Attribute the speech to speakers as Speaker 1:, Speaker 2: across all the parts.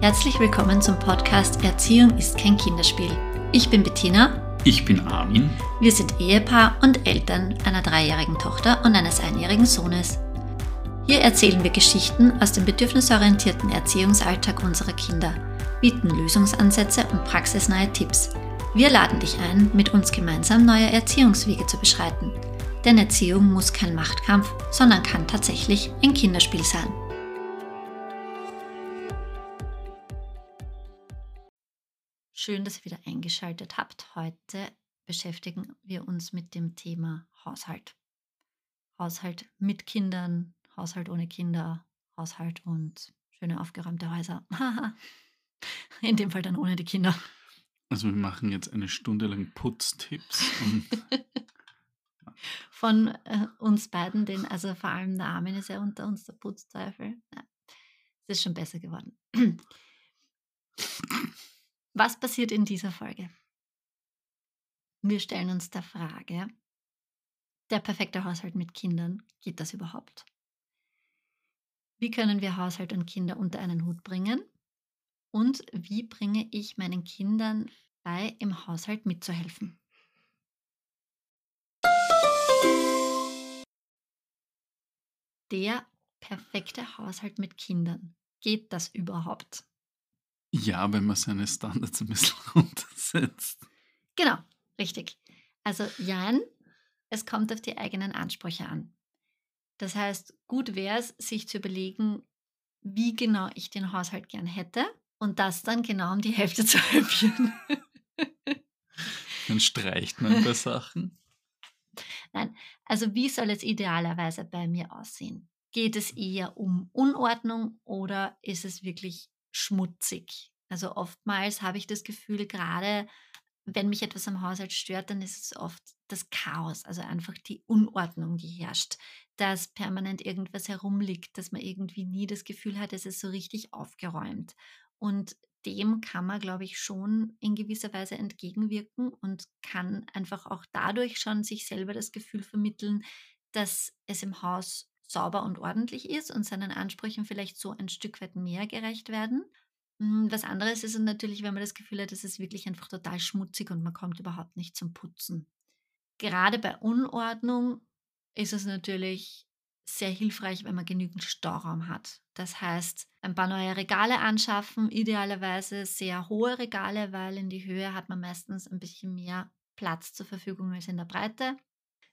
Speaker 1: Herzlich willkommen zum Podcast Erziehung ist kein Kinderspiel. Ich bin Bettina.
Speaker 2: Ich bin Armin.
Speaker 1: Wir sind Ehepaar und Eltern einer dreijährigen Tochter und eines einjährigen Sohnes. Hier erzählen wir Geschichten aus dem bedürfnisorientierten Erziehungsalltag unserer Kinder, bieten Lösungsansätze und praxisnahe Tipps. Wir laden dich ein, mit uns gemeinsam neue Erziehungswege zu beschreiten. Denn Erziehung muss kein Machtkampf, sondern kann tatsächlich ein Kinderspiel sein. Schön, dass ihr wieder eingeschaltet habt. Heute beschäftigen wir uns mit dem Thema Haushalt. Haushalt mit Kindern, Haushalt ohne Kinder, Haushalt und schöne aufgeräumte Häuser. In dem Fall dann ohne die Kinder.
Speaker 2: Also wir machen jetzt eine Stunde lang Putztipps.
Speaker 1: Von äh, uns beiden, den, also vor allem der Armin ist ja unter uns der Putzteufel. Ja, es ist schon besser geworden. Was passiert in dieser Folge? Wir stellen uns der Frage, der perfekte Haushalt mit Kindern, geht das überhaupt? Wie können wir Haushalt und Kinder unter einen Hut bringen? Und wie bringe ich meinen Kindern bei, im Haushalt mitzuhelfen? Der perfekte Haushalt mit Kindern. Geht das überhaupt?
Speaker 2: Ja, wenn man seine Standards ein bisschen runtersetzt.
Speaker 1: Genau, richtig. Also Jan, es kommt auf die eigenen Ansprüche an. Das heißt, gut wäre es, sich zu überlegen, wie genau ich den Haushalt gern hätte und das dann genau um die Hälfte zu halbieren.
Speaker 2: Dann streicht man paar Sachen.
Speaker 1: Nein, also wie soll es idealerweise bei mir aussehen? Geht es eher um Unordnung oder ist es wirklich schmutzig. Also oftmals habe ich das Gefühl, gerade wenn mich etwas am Haushalt stört, dann ist es oft das Chaos, also einfach die Unordnung, die herrscht, dass permanent irgendwas herumliegt, dass man irgendwie nie das Gefühl hat, es ist so richtig aufgeräumt. Und dem kann man, glaube ich, schon in gewisser Weise entgegenwirken und kann einfach auch dadurch schon sich selber das Gefühl vermitteln, dass es im Haus sauber und ordentlich ist und seinen Ansprüchen vielleicht so ein Stück weit mehr gerecht werden. Hm, was anderes ist natürlich, wenn man das Gefühl hat, es ist wirklich einfach total schmutzig und man kommt überhaupt nicht zum Putzen. Gerade bei Unordnung ist es natürlich sehr hilfreich, wenn man genügend Stauraum hat. Das heißt, ein paar neue Regale anschaffen, idealerweise sehr hohe Regale, weil in die Höhe hat man meistens ein bisschen mehr Platz zur Verfügung als in der Breite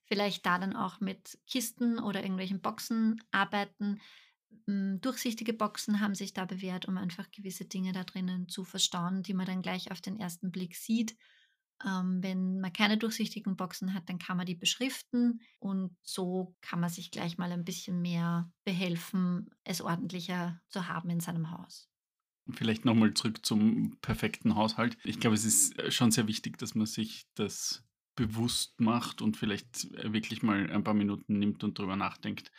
Speaker 1: vielleicht da dann auch mit Kisten oder irgendwelchen Boxen arbeiten. Durchsichtige Boxen haben sich da bewährt, um einfach gewisse Dinge da drinnen zu verstauen, die man dann gleich auf den ersten Blick sieht. Ähm, wenn man keine durchsichtigen Boxen hat, dann kann man die beschriften und so kann man sich gleich mal ein bisschen mehr behelfen, es ordentlicher zu haben in seinem Haus.
Speaker 2: Vielleicht nochmal zurück zum perfekten Haushalt. Ich glaube, es ist äh, schon sehr wichtig, dass man sich das bewusst macht und vielleicht äh, wirklich mal ein paar Minuten nimmt und darüber nachdenkt,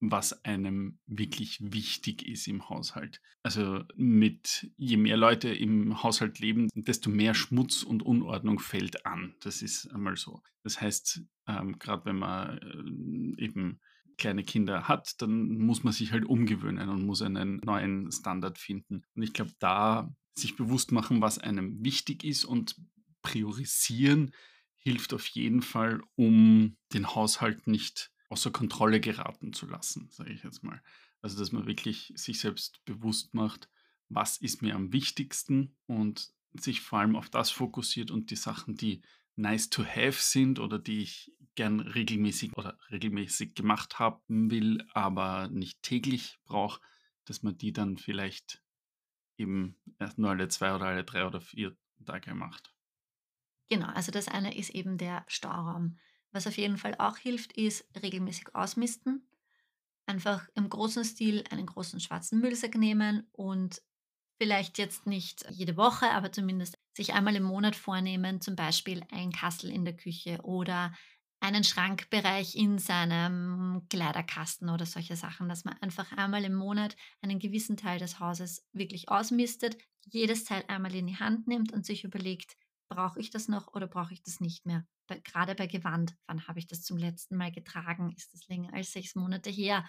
Speaker 2: was einem wirklich wichtig ist im Haushalt. Also mit je mehr Leute im Haushalt leben, desto mehr Schmutz und Unordnung fällt an. Das ist einmal so. Das heißt, ähm, gerade wenn man äh, eben kleine Kinder hat, dann muss man sich halt umgewöhnen und muss einen neuen Standard finden. Und ich glaube, da sich bewusst machen, was einem wichtig ist und priorisieren, hilft auf jeden Fall, um den Haushalt nicht außer Kontrolle geraten zu lassen, sage ich jetzt mal. Also, dass man wirklich sich selbst bewusst macht, was ist mir am wichtigsten und sich vor allem auf das fokussiert und die Sachen, die nice to have sind oder die ich gern regelmäßig oder regelmäßig gemacht haben will, aber nicht täglich brauche, dass man die dann vielleicht eben erst nur alle zwei oder alle drei oder vier Tage macht.
Speaker 1: Genau, also das eine ist eben der Stauraum. Was auf jeden Fall auch hilft, ist regelmäßig ausmisten. Einfach im großen Stil einen großen schwarzen Müllsack nehmen und vielleicht jetzt nicht jede Woche, aber zumindest sich einmal im Monat vornehmen, zum Beispiel ein Kassel in der Küche oder einen Schrankbereich in seinem Kleiderkasten oder solche Sachen, dass man einfach einmal im Monat einen gewissen Teil des Hauses wirklich ausmistet, jedes Teil einmal in die Hand nimmt und sich überlegt, brauche ich das noch oder brauche ich das nicht mehr? Bei, gerade bei Gewand, wann habe ich das zum letzten Mal getragen? Ist das länger als sechs Monate her?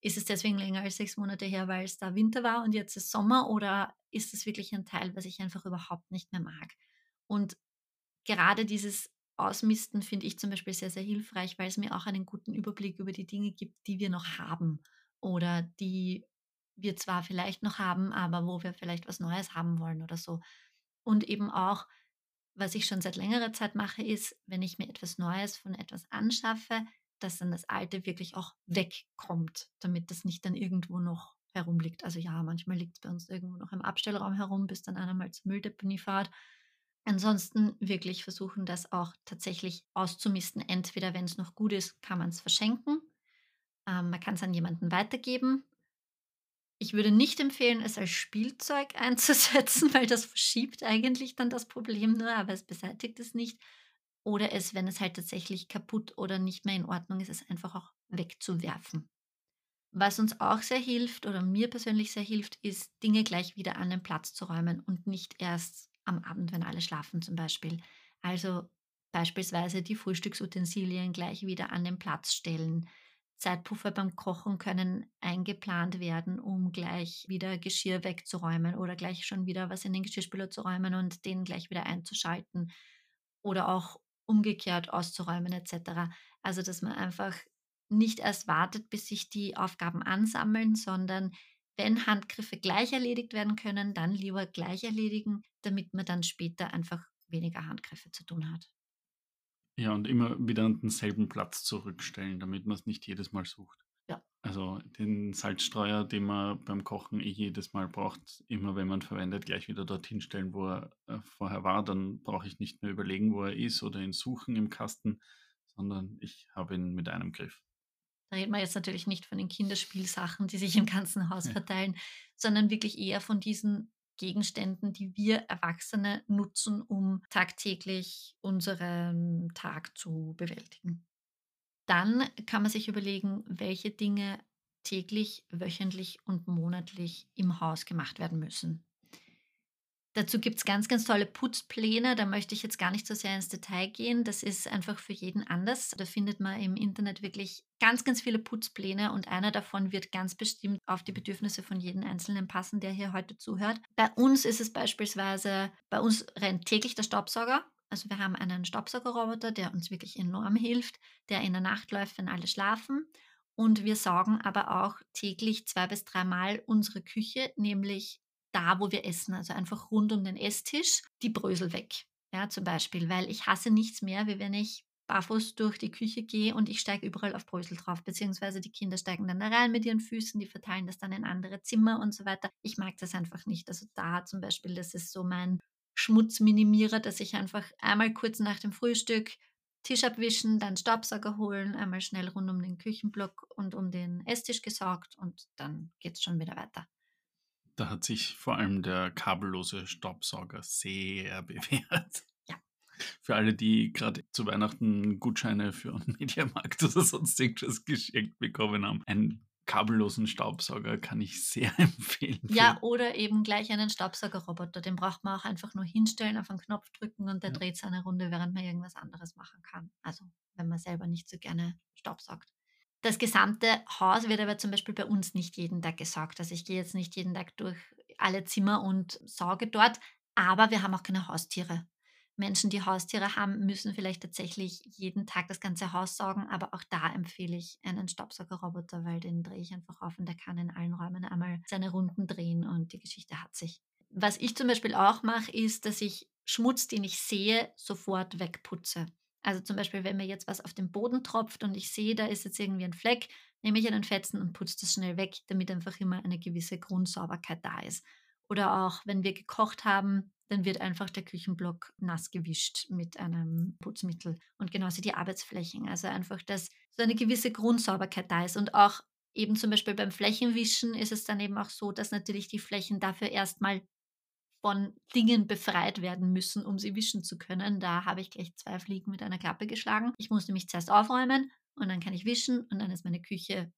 Speaker 1: Ist es deswegen länger als sechs Monate her, weil es da Winter war und jetzt ist Sommer oder ist es wirklich ein Teil, was ich einfach überhaupt nicht mehr mag? Und gerade dieses Ausmisten finde ich zum Beispiel sehr, sehr hilfreich, weil es mir auch einen guten Überblick über die Dinge gibt, die wir noch haben oder die wir zwar vielleicht noch haben, aber wo wir vielleicht was Neues haben wollen oder so. Und eben auch, was ich schon seit längerer Zeit mache, ist, wenn ich mir etwas Neues von etwas anschaffe, dass dann das Alte wirklich auch wegkommt, damit das nicht dann irgendwo noch herumliegt. Also ja, manchmal liegt es bei uns irgendwo noch im Abstellraum herum, bis dann einer mal zur Mülldeponie fährt. Ansonsten wirklich versuchen, das auch tatsächlich auszumisten. Entweder, wenn es noch gut ist, kann man es verschenken. Ähm, man kann es an jemanden weitergeben. Ich würde nicht empfehlen, es als Spielzeug einzusetzen, weil das verschiebt eigentlich dann das Problem nur, aber es beseitigt es nicht. Oder es, wenn es halt tatsächlich kaputt oder nicht mehr in Ordnung ist, es einfach auch wegzuwerfen. Was uns auch sehr hilft oder mir persönlich sehr hilft, ist, Dinge gleich wieder an den Platz zu räumen und nicht erst am Abend, wenn alle schlafen zum Beispiel. Also beispielsweise die Frühstücksutensilien gleich wieder an den Platz stellen. Zeitpuffer beim Kochen können eingeplant werden, um gleich wieder Geschirr wegzuräumen oder gleich schon wieder was in den Geschirrspüler zu räumen und den gleich wieder einzuschalten oder auch umgekehrt auszuräumen etc. Also dass man einfach nicht erst wartet, bis sich die Aufgaben ansammeln, sondern wenn Handgriffe gleich erledigt werden können, dann lieber gleich erledigen, damit man dann später einfach weniger Handgriffe zu tun hat.
Speaker 2: Ja, und immer wieder an denselben Platz zurückstellen, damit man es nicht jedes Mal sucht.
Speaker 1: Ja.
Speaker 2: Also den Salzstreuer, den man beim Kochen eh jedes Mal braucht, immer wenn man verwendet, gleich wieder dorthin stellen, wo er äh, vorher war. Dann brauche ich nicht mehr überlegen, wo er ist oder ihn suchen im Kasten, sondern ich habe ihn mit einem Griff.
Speaker 1: Da reden wir jetzt natürlich nicht von den Kinderspielsachen, die sich im ganzen Haus ja. verteilen, sondern wirklich eher von diesen Gegenständen, die wir Erwachsene nutzen, um tagtäglich unseren Tag zu bewältigen. Dann kann man sich überlegen, welche Dinge täglich, wöchentlich und monatlich im Haus gemacht werden müssen. Dazu gibt es ganz, ganz tolle Putzpläne. Da möchte ich jetzt gar nicht so sehr ins Detail gehen. Das ist einfach für jeden anders. Da findet man im Internet wirklich ganz, ganz viele Putzpläne und einer davon wird ganz bestimmt auf die Bedürfnisse von jedem Einzelnen passen, der hier heute zuhört. Bei uns ist es beispielsweise, bei uns rennt täglich der Staubsauger. Also wir haben einen Staubsaugerroboter, der uns wirklich enorm hilft, der in der Nacht läuft, wenn alle schlafen. Und wir saugen aber auch täglich zwei bis dreimal unsere Küche, nämlich da, wo wir essen, also einfach rund um den Esstisch, die Brösel weg. Ja, zum Beispiel, weil ich hasse nichts mehr, wie wenn ich barfuß durch die Küche gehe und ich steige überall auf Brösel drauf, beziehungsweise die Kinder steigen dann da rein mit ihren Füßen, die verteilen das dann in andere Zimmer und so weiter. Ich mag das einfach nicht. Also da zum Beispiel, das ist so mein Schmutzminimierer, dass ich einfach einmal kurz nach dem Frühstück Tisch abwischen, dann Staubsauger holen, einmal schnell rund um den Küchenblock und um den Esstisch gesaugt und dann geht es schon wieder weiter.
Speaker 2: Da hat sich vor allem der kabellose Staubsauger sehr bewährt.
Speaker 1: Ja.
Speaker 2: Für alle, die gerade zu Weihnachten Gutscheine für einen Mediamarkt oder sonst irgendwas geschenkt bekommen haben. Einen kabellosen Staubsauger kann ich sehr empfehlen.
Speaker 1: Ja, oder eben gleich einen Staubsaugerroboter. Den braucht man auch einfach nur hinstellen, auf einen Knopf drücken und der ja. dreht seine Runde, während man irgendwas anderes machen kann. Also, wenn man selber nicht so gerne staubsaugt. Das gesamte Haus wird aber zum Beispiel bei uns nicht jeden Tag gesaugt. Also ich gehe jetzt nicht jeden Tag durch alle Zimmer und sauge dort, aber wir haben auch keine Haustiere. Menschen, die Haustiere haben, müssen vielleicht tatsächlich jeden Tag das ganze Haus saugen, aber auch da empfehle ich einen Staubsaugerroboter, weil den drehe ich einfach auf und der kann in allen Räumen einmal seine Runden drehen und die Geschichte hat sich. Was ich zum Beispiel auch mache, ist, dass ich Schmutz, den ich sehe, sofort wegputze. Also zum Beispiel, wenn mir jetzt was auf den Boden tropft und ich sehe, da ist jetzt irgendwie ein Fleck, nehme ich einen Fetzen und putze das schnell weg, damit einfach immer eine gewisse Grundsauberkeit da ist. Oder auch, wenn wir gekocht haben, dann wird einfach der Küchenblock nass gewischt mit einem Putzmittel. Und genauso die Arbeitsflächen. Also einfach, dass so eine gewisse Grundsauberkeit da ist. Und auch eben zum Beispiel beim Flächenwischen ist es dann eben auch so, dass natürlich die Flächen dafür erstmal von Dingen befreit werden müssen, um sie wischen zu können. Da habe ich gleich zwei Fliegen mit einer Klappe geschlagen. Ich muss nämlich zuerst aufräumen und dann kann ich wischen und dann ist meine Küche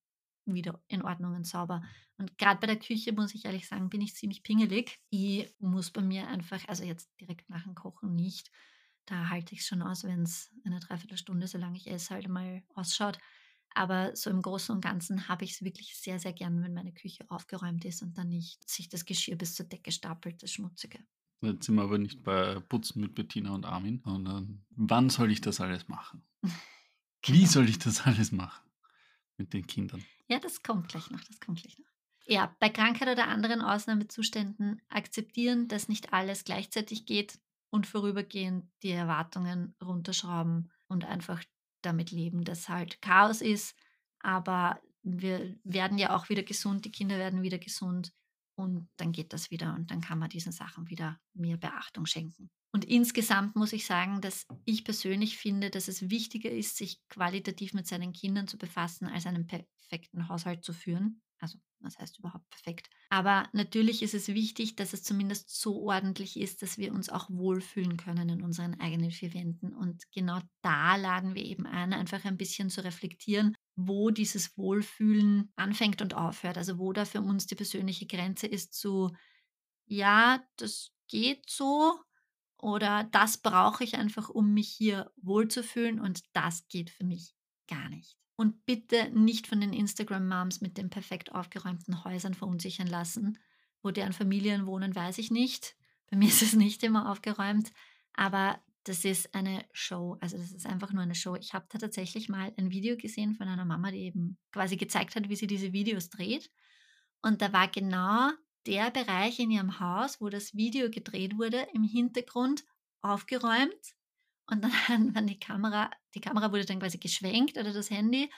Speaker 1: wieder in Ordnung und sauber. Und gerade bei der Küche muss ich ehrlich sagen, bin ich ziemlich pingelig. Die muss bei mir einfach, also jetzt direkt nach dem Kochen nicht. Da halte ich es schon aus, wenn es eine Dreiviertelstunde, solange ich esse, halt mal ausschaut. Aber so im Großen und Ganzen habe ich es wirklich sehr, sehr gern, wenn meine Küche aufgeräumt ist und dann nicht sich das Geschirr bis zur Decke stapelt, das Schmutzige.
Speaker 2: Jetzt sind wir aber nicht bei Putzen mit Bettina und Armin, sondern wann soll ich das alles machen? Wie
Speaker 1: Genau.
Speaker 2: soll ich das alles machen mit den Kindern?
Speaker 1: Ja, das kommt gleich noch, das kommt gleich noch. Ja, bei Krankheit oder anderen Ausnahmezuständen akzeptieren, dass nicht alles gleichzeitig geht und vorübergehend die Erwartungen runterschrauben und einfach damit leben, dass halt Chaos ist. Aber wir werden ja auch wieder gesund, die Kinder werden wieder gesund und dann geht das wieder und dann kann man diesen Sachen wieder mehr Beachtung schenken. Und insgesamt muss ich sagen, dass ich persönlich finde, dass es wichtiger ist, sich qualitativ mit seinen Kindern zu befassen, als einen perfekten Haushalt zu führen. Also, was heißt überhaupt perfekt? Aber natürlich ist es wichtig, dass es zumindest so ordentlich ist, dass wir uns auch wohlfühlen können in unseren eigenen vier Wänden. Und genau da laden wir eben ein, einfach ein bisschen zu reflektieren, wo dieses Wohlfühlen anfängt und aufhört. Also wo da für uns die persönliche Grenze ist zu, ja, das geht so oder das brauche ich einfach, um mich hier wohlzufühlen und das geht für mich gar nicht. Und bitte nicht von den Instagram-Moms mit den perfekt aufgeräumten Häusern verunsichern lassen. Wo deren Familien wohnen, weiß ich nicht. Bei mir ist es nicht immer aufgeräumt, aber das ist eine Show. Also das ist einfach nur eine Show. Ich habe da tatsächlich mal ein Video gesehen von einer Mama, die eben quasi gezeigt hat, wie sie diese Videos dreht. Und da war genau der Bereich in ihrem Haus, wo das Video gedreht wurde, im Hintergrund aufgeräumt. Und dann waren die Kamera, die Kamera wurde dann quasi geschwenkt oder das Handy.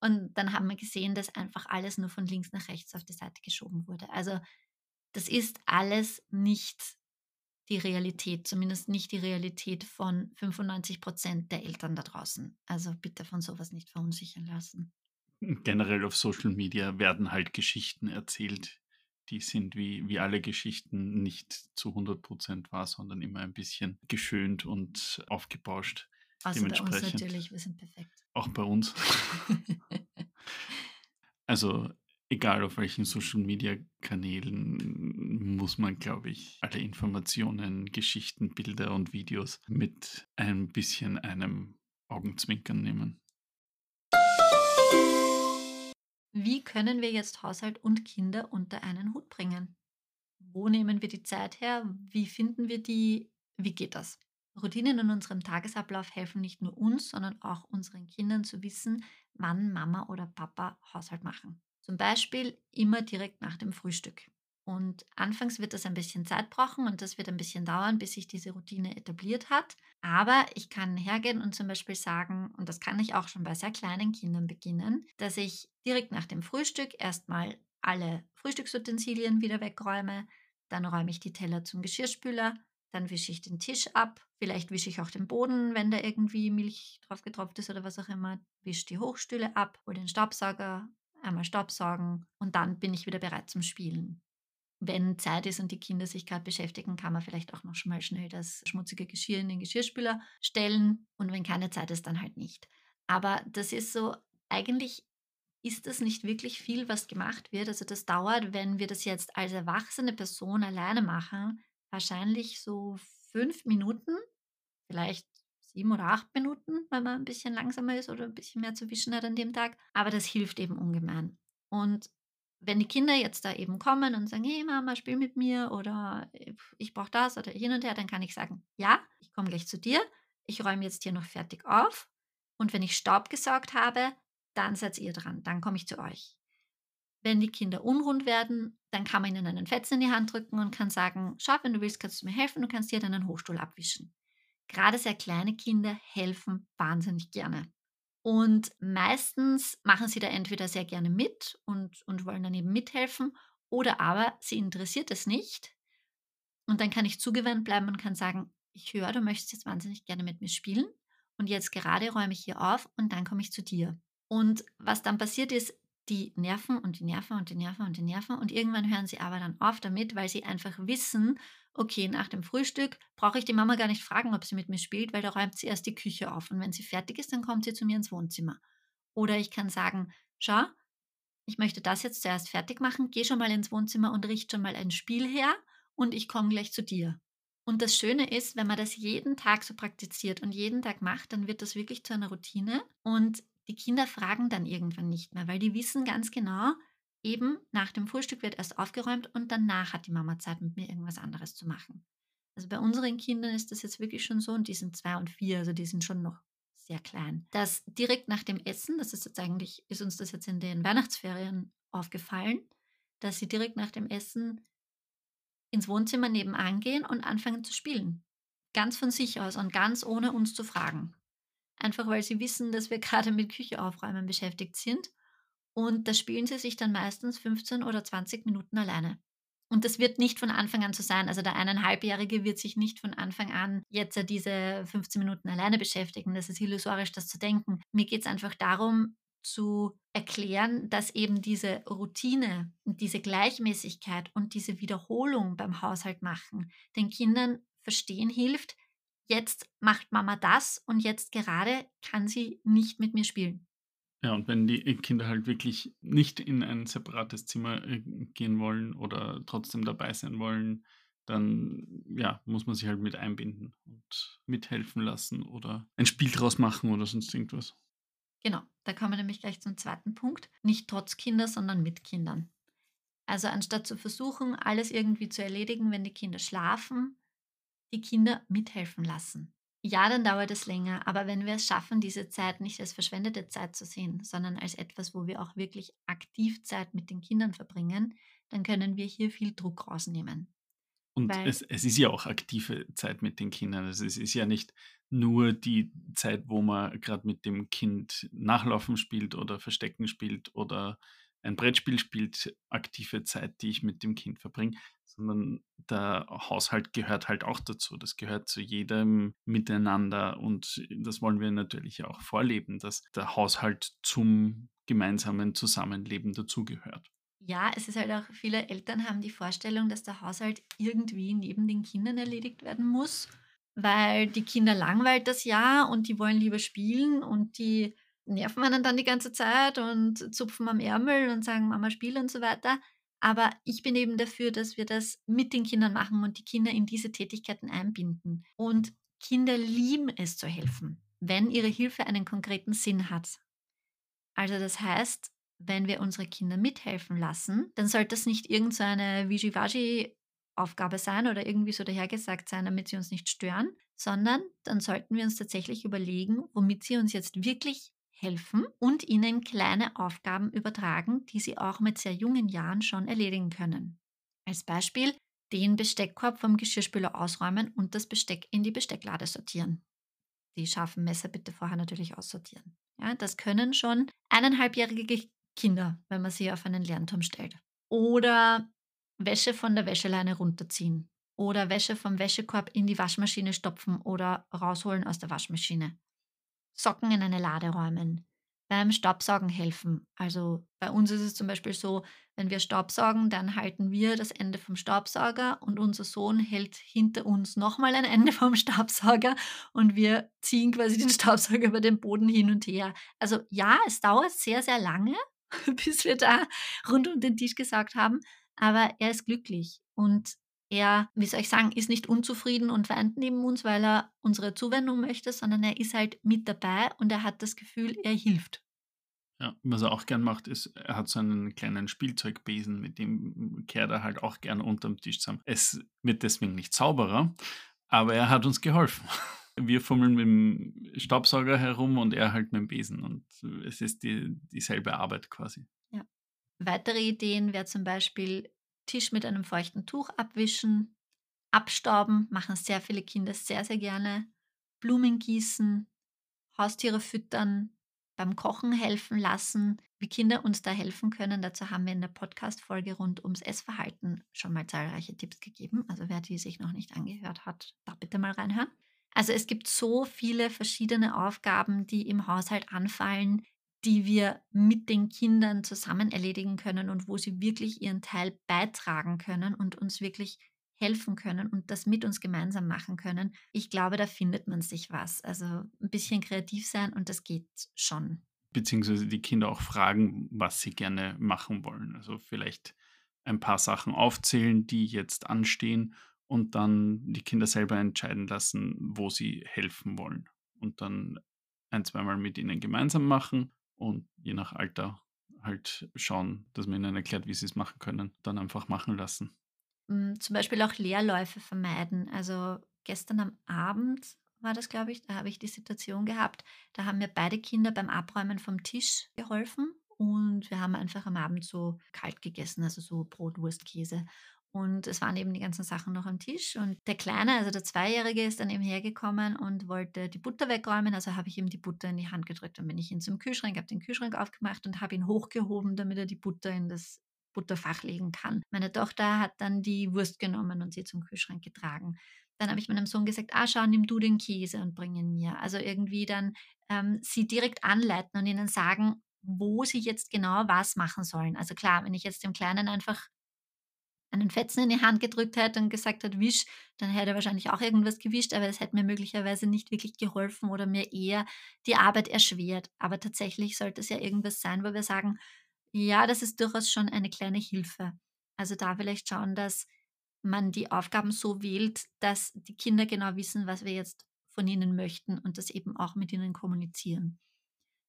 Speaker 1: Und dann haben wir gesehen, dass einfach alles nur von links nach rechts auf die Seite geschoben wurde. Also das ist alles nicht die Realität, zumindest nicht die Realität von 95 Prozent der Eltern da draußen. Also bitte von sowas nicht verunsichern lassen.
Speaker 2: Generell auf Social Media werden halt Geschichten erzählt, die sind wie, wie alle Geschichten nicht zu 100% wahr, sondern immer ein bisschen geschönt und aufgebauscht.
Speaker 1: Außer bei uns
Speaker 2: Dementsprechend.
Speaker 1: natürlich, wir sind perfekt.
Speaker 2: Auch bei uns. Also egal auf welchen Social-Media-Kanälen muss man, glaube ich, alle Informationen, Geschichten, Bilder und Videos mit ein bisschen einem Augenzwinkern nehmen.
Speaker 1: Wie können wir jetzt Haushalt und Kinder unter einen Hut bringen? Wo nehmen wir die Zeit her? Wie finden wir die? Wie geht das? Routinen in unserem Tagesablauf helfen nicht nur uns, sondern auch unseren Kindern zu wissen, wann Mama oder Papa Haushalt machen. Zum Beispiel immer direkt nach dem Frühstück. Und anfangs wird das ein bisschen Zeit brauchen und das wird ein bisschen dauern, bis sich diese Routine etabliert hat. Aber ich kann hergehen und zum Beispiel sagen, und das kann ich auch schon bei sehr kleinen Kindern beginnen, dass ich direkt nach dem Frühstück erstmal alle Frühstücksutensilien wieder wegräume. Dann räume ich die Teller zum Geschirrspüler. Dann wische ich den Tisch ab. Vielleicht wische ich auch den Boden, wenn da irgendwie Milch drauf getropft ist oder was auch immer. Wische die Hochstühle ab, hole den Staubsauger, einmal Staubsaugen und dann bin ich wieder bereit zum Spielen. Wenn Zeit ist und die Kinder sich gerade beschäftigen, kann man vielleicht auch noch schon mal schnell das schmutzige Geschirr in den Geschirrspüler stellen und wenn keine Zeit ist, dann halt nicht. Aber das ist so, eigentlich ist das nicht wirklich viel, was gemacht wird. Also das dauert, wenn wir das jetzt als erwachsene Person alleine machen, wahrscheinlich so fünf Minuten, vielleicht sieben oder acht Minuten, wenn man ein bisschen langsamer ist oder ein bisschen mehr zu wischen hat an dem Tag. Aber das hilft eben ungemein. Und wenn die Kinder jetzt da eben kommen und sagen, hey Mama, spiel mit mir oder ich brauche das oder hin und her, dann kann ich sagen, ja, ich komme gleich zu dir, ich räume jetzt hier noch fertig auf und wenn ich Staub gesaugt habe, dann seid ihr dran, dann komme ich zu euch. Wenn die Kinder unrund werden, dann kann man ihnen einen Fetzen in die Hand drücken und kann sagen, schau, wenn du willst, kannst du mir helfen, du kannst dir deinen Hochstuhl abwischen. Gerade sehr kleine Kinder helfen wahnsinnig gerne. Und meistens machen sie da entweder sehr gerne mit und, und wollen dann eben mithelfen oder aber sie interessiert es nicht. Und dann kann ich zugewandt bleiben und kann sagen, ich höre, du möchtest jetzt wahnsinnig gerne mit mir spielen und jetzt gerade räume ich hier auf und dann komme ich zu dir. Und was dann passiert ist, die nerven und die nerven und die nerven und die nerven und irgendwann hören sie aber dann auf damit, weil sie einfach wissen, okay, nach dem Frühstück brauche ich die Mama gar nicht fragen, ob sie mit mir spielt, weil da räumt sie erst die Küche auf und wenn sie fertig ist, dann kommt sie zu mir ins Wohnzimmer. Oder ich kann sagen, schau, ich möchte das jetzt zuerst fertig machen, geh schon mal ins Wohnzimmer und richte schon mal ein Spiel her und ich komme gleich zu dir. Und das Schöne ist, wenn man das jeden Tag so praktiziert und jeden Tag macht, dann wird das wirklich zu einer Routine und die Kinder fragen dann irgendwann nicht mehr, weil die wissen ganz genau, eben nach dem Frühstück wird erst aufgeräumt und danach hat die Mama Zeit, mit mir irgendwas anderes zu machen. Also bei unseren Kindern ist das jetzt wirklich schon so und die sind zwei und vier, also die sind schon noch sehr klein. Dass direkt nach dem Essen, das ist jetzt eigentlich, ist uns das jetzt in den Weihnachtsferien aufgefallen, dass sie direkt nach dem Essen ins Wohnzimmer nebenan gehen und anfangen zu spielen. Ganz von sich aus und ganz ohne uns zu fragen. Einfach weil sie wissen, dass wir gerade mit Küche aufräumen beschäftigt sind. Und da spielen sie sich dann meistens 15 oder 20 Minuten alleine. Und das wird nicht von Anfang an so sein. Also der eineinhalbjährige wird sich nicht von Anfang an jetzt diese 15 Minuten alleine beschäftigen. Das ist illusorisch, das zu denken. Mir geht es einfach darum, zu erklären, dass eben diese Routine und diese Gleichmäßigkeit und diese Wiederholung beim Haushalt machen den Kindern verstehen hilft, jetzt macht Mama das und jetzt gerade kann sie nicht mit mir spielen.
Speaker 2: Ja, und wenn die Kinder halt wirklich nicht in ein separates Zimmer äh, gehen wollen oder trotzdem dabei sein wollen, dann ja, muss man sich halt mit einbinden und mithelfen lassen oder ein Spiel draus machen oder sonst irgendwas.
Speaker 1: Genau, da kommen wir nämlich gleich zum zweiten Punkt. Nicht trotz Kinder, sondern mit Kindern. Also anstatt zu versuchen, alles irgendwie zu erledigen, wenn die Kinder schlafen, die Kinder mithelfen lassen. Ja, dann dauert es länger, aber wenn wir es schaffen, diese Zeit nicht als verschwendete Zeit zu sehen, sondern als etwas, wo wir auch wirklich aktiv Zeit mit den Kindern verbringen, dann können wir hier viel Druck rausnehmen.
Speaker 2: Und es, es ist ja auch aktive Zeit mit den Kindern. Also es ist ja nicht nur die Zeit, wo man gerade mit dem Kind Nachlaufen spielt oder Verstecken spielt oder ein Brettspiel spielt, aktive Zeit, die ich mit dem Kind verbringe, sondern der Haushalt gehört halt auch dazu. Das gehört zu jedem Miteinander und das wollen wir natürlich auch vorleben, dass der Haushalt zum gemeinsamen Zusammenleben dazugehört.
Speaker 1: Ja, es ist halt auch, viele Eltern haben die Vorstellung, dass der Haushalt irgendwie neben den Kindern erledigt werden muss, weil die Kinder langweilt das ja und die wollen lieber spielen und die nerven einen dann die ganze Zeit und zupfen am Ärmel und sagen, Mama, spiel und so weiter. Aber ich bin eben dafür, dass wir das mit den Kindern machen und die Kinder in diese Tätigkeiten einbinden. Und Kinder lieben es zu helfen, wenn ihre Hilfe einen konkreten Sinn hat. Also das heißt, wenn wir unsere Kinder mithelfen lassen, dann sollte das nicht irgendeine so Vigivaji-Aufgabe sein oder irgendwie so dahergesagt sein, damit sie uns nicht stören, sondern dann sollten wir uns tatsächlich überlegen, womit sie uns jetzt wirklich helfen und ihnen kleine Aufgaben übertragen, die sie auch mit sehr jungen Jahren schon erledigen können. Als Beispiel den Besteckkorb vom Geschirrspüler ausräumen und das Besteck in die Bestecklade sortieren. Die scharfen Messer bitte vorher natürlich aussortieren. Ja, das können schon eineinhalbjährige Kinder, wenn man sie auf einen Lernturm stellt. Oder Wäsche von der Wäscheleine runterziehen. Oder Wäsche vom Wäschekorb in die Waschmaschine stopfen oder rausholen aus der Waschmaschine. Socken in eine Lade räumen, beim Staubsaugen helfen. Also bei uns ist es zum Beispiel so, wenn wir Staubsaugen, dann halten wir das Ende vom Staubsauger und unser Sohn hält hinter uns nochmal ein Ende vom Staubsauger und wir ziehen quasi den Staubsauger über den Boden hin und her. Also ja, es dauert sehr, sehr lange, bis wir da rund um den Tisch gesagt haben, aber er ist glücklich und er, wie soll ich sagen, ist nicht unzufrieden und weint neben uns, weil er unsere Zuwendung möchte, sondern er ist halt mit dabei und er hat das Gefühl, er hilft.
Speaker 2: Ja, was er auch gern macht, ist, er hat so einen kleinen Spielzeugbesen, mit dem kehrt er halt auch gerne unterm Tisch zusammen. Es wird deswegen nicht sauberer, aber er hat uns geholfen. Wir fummeln mit dem Staubsauger herum und er halt mit dem Besen und es ist die, dieselbe Arbeit quasi.
Speaker 1: Ja. Weitere Ideen wäre zum Beispiel Tisch mit einem feuchten Tuch abwischen, abstauben, machen sehr viele Kinder sehr, sehr gerne, Blumen gießen, Haustiere füttern, beim Kochen helfen lassen, wie Kinder uns da helfen können. Dazu haben wir in der Podcast-Folge rund ums Essverhalten schon mal zahlreiche Tipps gegeben. Also wer die sich noch nicht angehört hat, da bitte mal reinhören. Also es gibt so viele verschiedene Aufgaben, die im Haushalt anfallen, die wir mit den Kindern zusammen erledigen können und wo sie wirklich ihren Teil beitragen können und uns wirklich helfen können und das mit uns gemeinsam machen können. Ich glaube, da findet man sich was. Also ein bisschen kreativ sein und das geht schon.
Speaker 2: Beziehungsweise die Kinder auch fragen, was sie gerne machen wollen. Also vielleicht ein paar Sachen aufzählen, die jetzt anstehen und dann die Kinder selber entscheiden lassen, wo sie helfen wollen. Und dann ein, zweimal mit ihnen gemeinsam machen und je nach Alter halt schauen, dass man ihnen erklärt, wie sie es machen können, dann einfach machen lassen.
Speaker 1: Hm, zum Beispiel auch Leerläufe vermeiden. Also, gestern am Abend war das, glaube ich, da habe ich die Situation gehabt, da haben mir beide Kinder beim Abräumen vom Tisch geholfen und wir haben einfach am Abend so kalt gegessen, also so Brot, Wurst, Käse. Und es waren eben die ganzen Sachen noch am Tisch. Und der Kleine, also der Zweijährige, ist dann eben hergekommen und wollte die Butter wegräumen. Also habe ich ihm die Butter in die Hand gedrückt. Dann bin ich ihn zum Kühlschrank, habe den Kühlschrank aufgemacht und habe ihn hochgehoben, damit er die Butter in das Butterfach legen kann. Meine Tochter hat dann die Wurst genommen und sie zum Kühlschrank getragen. Dann habe ich meinem Sohn gesagt, ah, schau, nimm du den Käse und bring ihn mir. Also irgendwie dann ähm, sie direkt anleiten und ihnen sagen, wo sie jetzt genau was machen sollen. Also klar, wenn ich jetzt dem Kleinen einfach einen Fetzen in die Hand gedrückt hätte und gesagt hat, wisch, dann hätte er wahrscheinlich auch irgendwas gewischt, aber es hätte mir möglicherweise nicht wirklich geholfen oder mir eher die Arbeit erschwert. Aber tatsächlich sollte es ja irgendwas sein, wo wir sagen, ja, das ist durchaus schon eine kleine Hilfe. Also da vielleicht schauen, dass man die Aufgaben so wählt, dass die Kinder genau wissen, was wir jetzt von ihnen möchten und das eben auch mit ihnen kommunizieren.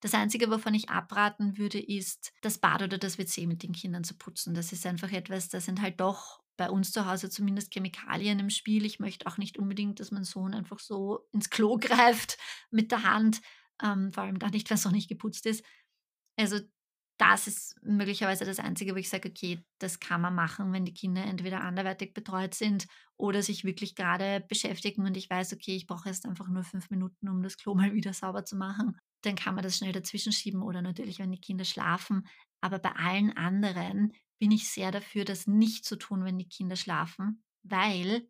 Speaker 1: Das Einzige, wovon ich abraten würde, ist, das Bad oder das WC mit den Kindern zu putzen. Das ist einfach etwas, da sind halt doch bei uns zu Hause zumindest Chemikalien im Spiel. Ich möchte auch nicht unbedingt, dass mein Sohn einfach so ins Klo greift mit der Hand, ähm, vor allem da nicht, wenn es noch nicht geputzt ist. Also das ist möglicherweise das Einzige, wo ich sage, okay, das kann man machen, wenn die Kinder entweder anderweitig betreut sind oder sich wirklich gerade beschäftigen und ich weiß, okay, ich brauche jetzt einfach nur fünf Minuten, um das Klo mal wieder sauber zu machen dann kann man das schnell dazwischen schieben oder natürlich, wenn die Kinder schlafen. Aber bei allen anderen bin ich sehr dafür, das nicht zu tun, wenn die Kinder schlafen, weil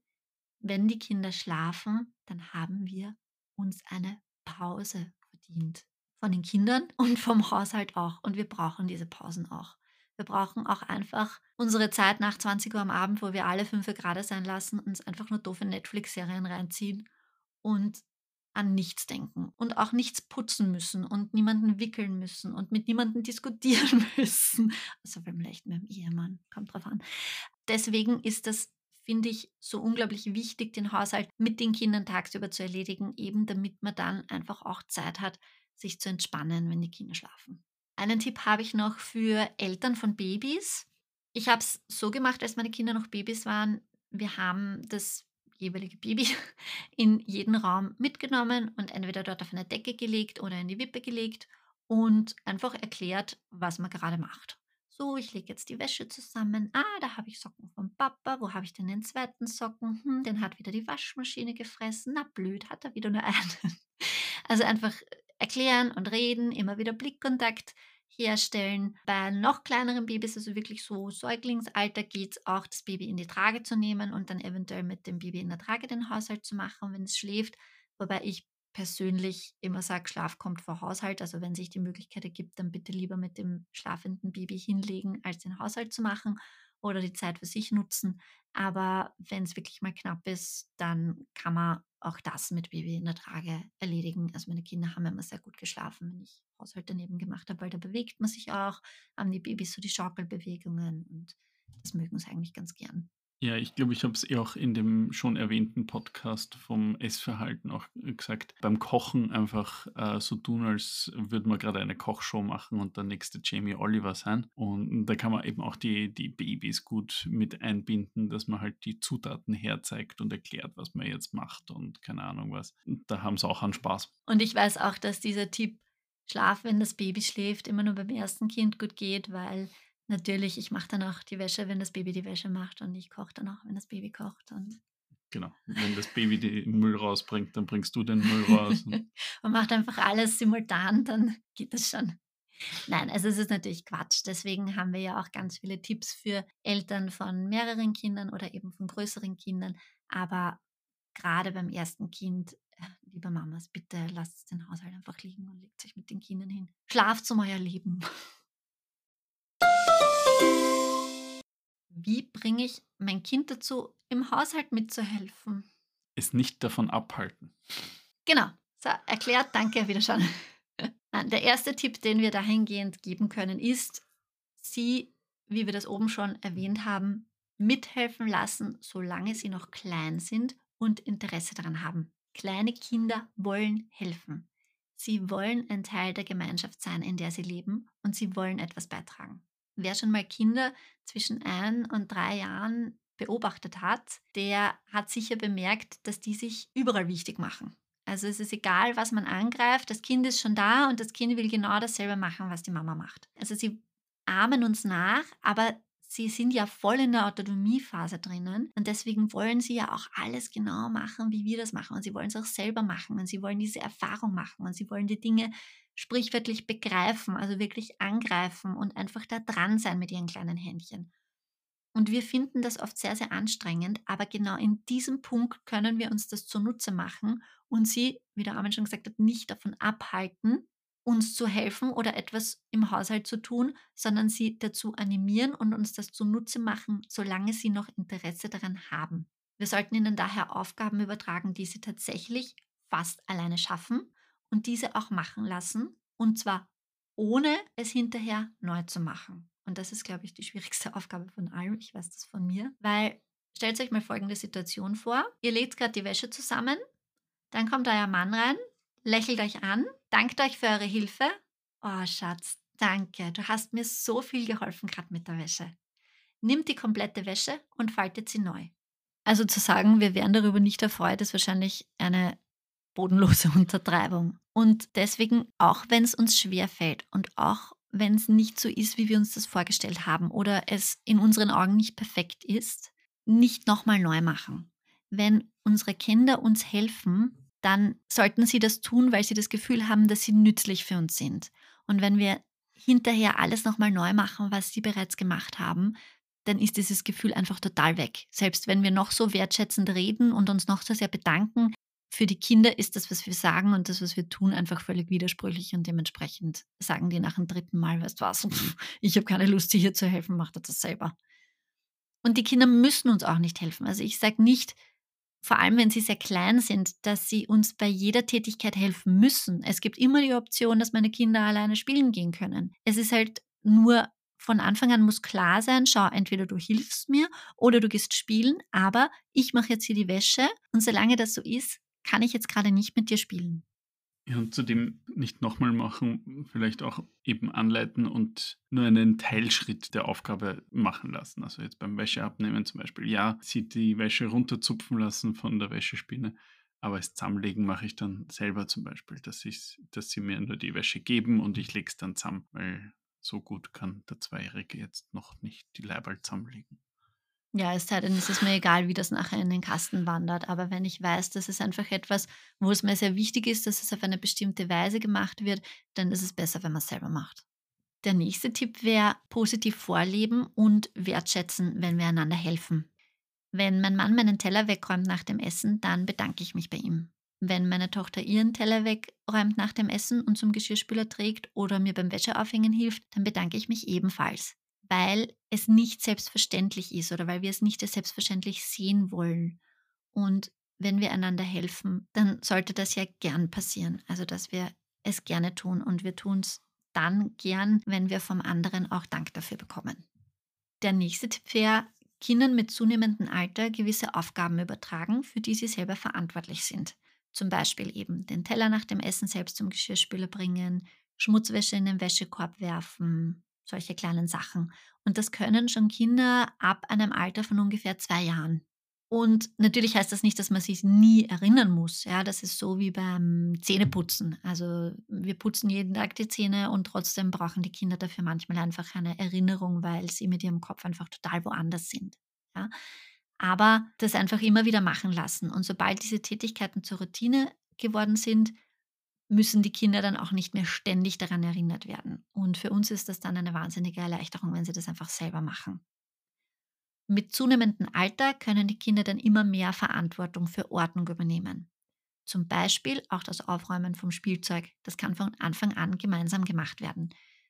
Speaker 1: wenn die Kinder schlafen, dann haben wir uns eine Pause verdient. Von den Kindern und vom Haushalt auch. Und wir brauchen diese Pausen auch. Wir brauchen auch einfach unsere Zeit nach 20 Uhr am Abend, wo wir alle fünf gerade sein lassen, uns einfach nur doofe Netflix-Serien reinziehen und an nichts denken und auch nichts putzen müssen und niemanden wickeln müssen und mit niemandem diskutieren müssen. Also vielleicht mit dem Ehemann, kommt drauf an. Deswegen ist das, finde ich, so unglaublich wichtig, den Haushalt mit den Kindern tagsüber zu erledigen, eben damit man dann einfach auch Zeit hat, sich zu entspannen, wenn die Kinder schlafen. Einen Tipp habe ich noch für Eltern von Babys. Ich habe es so gemacht, als meine Kinder noch Babys waren. Wir haben das jeweilige Baby in jeden Raum mitgenommen und entweder dort auf eine Decke gelegt oder in die Wippe gelegt und einfach erklärt, was man gerade macht. So, ich lege jetzt die Wäsche zusammen. Ah, da habe ich Socken vom Papa. Wo habe ich denn den zweiten Socken? Hm, den hat wieder die Waschmaschine gefressen. Na blöd, hat er wieder nur einen. Also einfach erklären und reden, immer wieder Blickkontakt herstellen. Bei noch kleineren Babys, also wirklich so Säuglingsalter, geht es auch, das Baby in die Trage zu nehmen und dann eventuell mit dem Baby in der Trage den Haushalt zu machen, wenn es schläft. Wobei ich persönlich immer sage, Schlaf kommt vor Haushalt. Also wenn sich die Möglichkeit ergibt, dann bitte lieber mit dem schlafenden Baby hinlegen, als den Haushalt zu machen oder die Zeit für sich nutzen. Aber wenn es wirklich mal knapp ist, dann kann man auch das mit Baby in der Trage erledigen. Also meine Kinder haben immer sehr gut geschlafen, wenn ich Haushalt daneben gemacht habe, weil da bewegt man sich auch, haben die Babys so die Schaukelbewegungen und das mögen sie eigentlich ganz gern.
Speaker 2: Ja, ich glaube, ich habe es eh auch in dem schon erwähnten Podcast vom Essverhalten auch äh, gesagt. Beim Kochen einfach äh, so tun, als würde man gerade eine Kochshow machen und der nächste Jamie Oliver sein. Und da kann man eben auch die, die Babys gut mit einbinden, dass man halt die Zutaten herzeigt und erklärt, was man jetzt macht und keine Ahnung was. Da haben sie auch einen Spaß.
Speaker 1: Und ich weiß auch, dass dieser Tipp Schlaf, wenn das Baby schläft, immer nur beim ersten Kind gut geht, weil Natürlich, ich mache dann auch die Wäsche, wenn das Baby die Wäsche macht und ich koche dann auch, wenn das Baby kocht und
Speaker 2: Genau. Wenn das Baby den Müll rausbringt, dann bringst du den Müll raus.
Speaker 1: und macht einfach alles simultan, dann geht das schon. Nein, also es ist natürlich Quatsch. Deswegen haben wir ja auch ganz viele Tipps für Eltern von mehreren Kindern oder eben von größeren Kindern. Aber gerade beim ersten Kind, äh, liebe Mamas, bitte lasst den Haushalt einfach liegen und legt euch mit den Kindern hin. Schlaft zum euer Leben. Wie bringe ich mein Kind dazu, im Haushalt mitzuhelfen?
Speaker 2: Es nicht davon abhalten.
Speaker 1: Genau. So, erklärt, danke, wieder schon. Der erste Tipp, den wir dahingehend geben können, ist, sie, wie wir das oben schon erwähnt haben, mithelfen lassen, solange sie noch klein sind und Interesse daran haben. Kleine Kinder wollen helfen. Sie wollen ein Teil der Gemeinschaft sein, in der sie leben und sie wollen etwas beitragen. Wer schon mal Kinder zwischen ein und drei Jahren beobachtet hat, der hat sicher bemerkt, dass die sich überall wichtig machen. Also es ist egal, was man angreift, das Kind ist schon da und das Kind will genau dasselbe machen, was die Mama macht. Also sie ahmen uns nach, aber sie sind ja voll in der Autonomiephase drinnen und deswegen wollen sie ja auch alles genau machen, wie wir das machen und sie wollen es auch selber machen und sie wollen diese Erfahrung machen und sie wollen die Dinge sprichwörtlich begreifen, also wirklich angreifen und einfach da dran sein mit ihren kleinen Händchen. Und wir finden das oft sehr, sehr anstrengend, aber genau in diesem Punkt können wir uns das zunutze machen und sie, wie der Armin schon gesagt hat, nicht davon abhalten, uns zu helfen oder etwas im Haushalt zu tun, sondern sie dazu animieren und uns das zunutze machen, solange sie noch Interesse daran haben. Wir sollten ihnen daher Aufgaben übertragen, die sie tatsächlich fast alleine schaffen und diese auch machen lassen, und zwar ohne es hinterher neu zu machen. Und das ist, glaube ich, die schwierigste Aufgabe von allem. Ich weiß das von mir. Weil stellt euch mal folgende Situation vor. Ihr legt gerade die Wäsche zusammen, dann kommt euer Mann rein, lächelt euch an, dankt euch für eure Hilfe. Oh, Schatz, danke. Du hast mir so viel geholfen gerade mit der Wäsche. Nimmt die komplette Wäsche und faltet sie neu. Also zu sagen, wir wären darüber nicht erfreut, ist wahrscheinlich eine bodenlose Untertreibung. Und deswegen, auch wenn es uns schwer fällt und auch wenn es nicht so ist, wie wir uns das vorgestellt haben oder es in unseren Augen nicht perfekt ist, nicht nochmal neu machen. Wenn unsere Kinder uns helfen, dann sollten sie das tun, weil sie das Gefühl haben, dass sie nützlich für uns sind. Und wenn wir hinterher alles nochmal neu machen, was sie bereits gemacht haben, dann ist dieses Gefühl einfach total weg. Selbst wenn wir noch so wertschätzend reden und uns noch so sehr bedanken, für die Kinder ist das, was wir sagen und das, was wir tun, einfach völlig widersprüchlich und dementsprechend sagen die nach dem dritten Mal, weißt du was, ich habe keine Lust, dir hier zu helfen, mach das selber. Und die Kinder müssen uns auch nicht helfen. Also ich sage nicht, vor allem wenn sie sehr klein sind, dass sie uns bei jeder Tätigkeit helfen müssen. Es gibt immer die Option, dass meine Kinder alleine spielen gehen können. Es ist halt nur von Anfang an muss klar sein, schau, entweder du hilfst mir oder du gehst spielen, aber ich mache jetzt hier die Wäsche und solange das so ist, kann ich jetzt gerade nicht mit dir spielen.
Speaker 2: Ja, und zudem nicht nochmal machen, vielleicht auch eben anleiten und nur einen Teilschritt der Aufgabe machen lassen. Also jetzt beim Wäscheabnehmen zum Beispiel, ja, sie die Wäsche runterzupfen lassen von der Wäschespinne, aber das Zusammenlegen mache ich dann selber zum Beispiel, dass, dass sie mir nur die Wäsche geben und ich lege es dann zusammen, weil so gut kann der Zweijährige jetzt noch nicht die Leiberl zusammenlegen.
Speaker 1: Ja, es sei denn, es ist mir egal, wie das nachher in den Kasten wandert. Aber wenn ich weiß, das ist einfach etwas, wo es mir sehr wichtig ist, dass es auf eine bestimmte Weise gemacht wird, dann ist es besser, wenn man es selber macht. Der nächste Tipp wäre positiv vorleben und wertschätzen, wenn wir einander helfen. Wenn mein Mann meinen Teller wegräumt nach dem Essen, dann bedanke ich mich bei ihm. Wenn meine Tochter ihren Teller wegräumt nach dem Essen und zum Geschirrspüler trägt oder mir beim Wäscheaufhängen hilft, dann bedanke ich mich ebenfalls weil es nicht selbstverständlich ist oder weil wir es nicht als selbstverständlich sehen wollen. Und wenn wir einander helfen, dann sollte das ja gern passieren. Also, dass wir es gerne tun und wir tun es dann gern, wenn wir vom anderen auch Dank dafür bekommen. Der nächste Tipp wäre, Kindern mit zunehmendem Alter gewisse Aufgaben übertragen, für die sie selber verantwortlich sind. Zum Beispiel eben den Teller nach dem Essen selbst zum Geschirrspüler bringen, Schmutzwäsche in den Wäschekorb werfen, solche kleinen Sachen. Und das können schon Kinder ab einem Alter von ungefähr zwei Jahren. Und natürlich heißt das nicht, dass man sich nie erinnern muss. Ja, das ist so wie beim Zähneputzen. Also wir putzen jeden Tag die Zähne und trotzdem brauchen die Kinder dafür manchmal einfach eine Erinnerung, weil sie mit ihrem Kopf einfach total woanders sind. Ja. Aber das einfach immer wieder machen lassen. Und sobald diese Tätigkeiten zur Routine geworden sind, müssen die Kinder dann auch nicht mehr ständig daran erinnert werden. Und für uns ist das dann eine wahnsinnige Erleichterung, wenn sie das einfach selber machen. Mit zunehmendem Alter können die Kinder dann immer mehr Verantwortung für Ordnung übernehmen. Zum Beispiel auch das Aufräumen vom Spielzeug. Das kann von Anfang an gemeinsam gemacht werden.